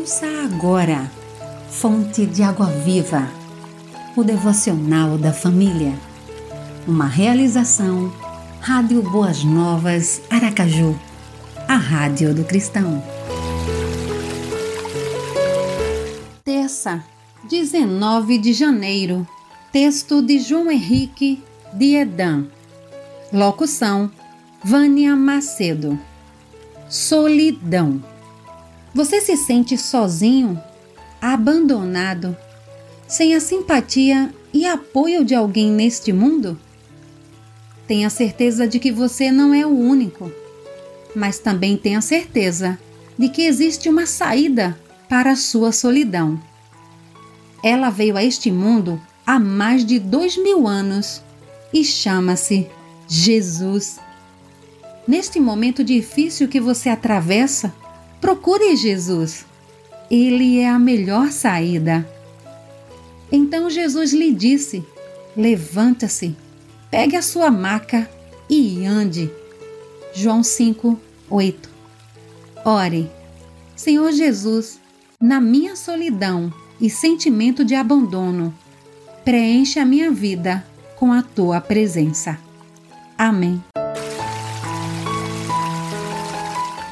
Ouça agora, Fonte de Água Viva, o devocional da família. Uma realização, Rádio Boas Novas, Aracaju, a Rádio do Cristão. Terça, 19 de janeiro, texto de João Henrique de Edan. Locução, Vânia Macedo. Solidão. Você se sente sozinho, abandonado, sem a simpatia e apoio de alguém neste mundo? Tenha certeza de que você não é o único, mas também tenha certeza de que existe uma saída para a sua solidão. Ela veio a este mundo há mais de dois mil anos e chama-se Jesus. Neste momento difícil que você atravessa, Procure Jesus. Ele é a melhor saída. Então Jesus lhe disse: Levanta-se, pegue a sua maca e ande. João 5, 8. Ore, Senhor Jesus, na minha solidão e sentimento de abandono, preenche a minha vida com a tua presença. Amém.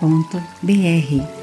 www.radiocultura.br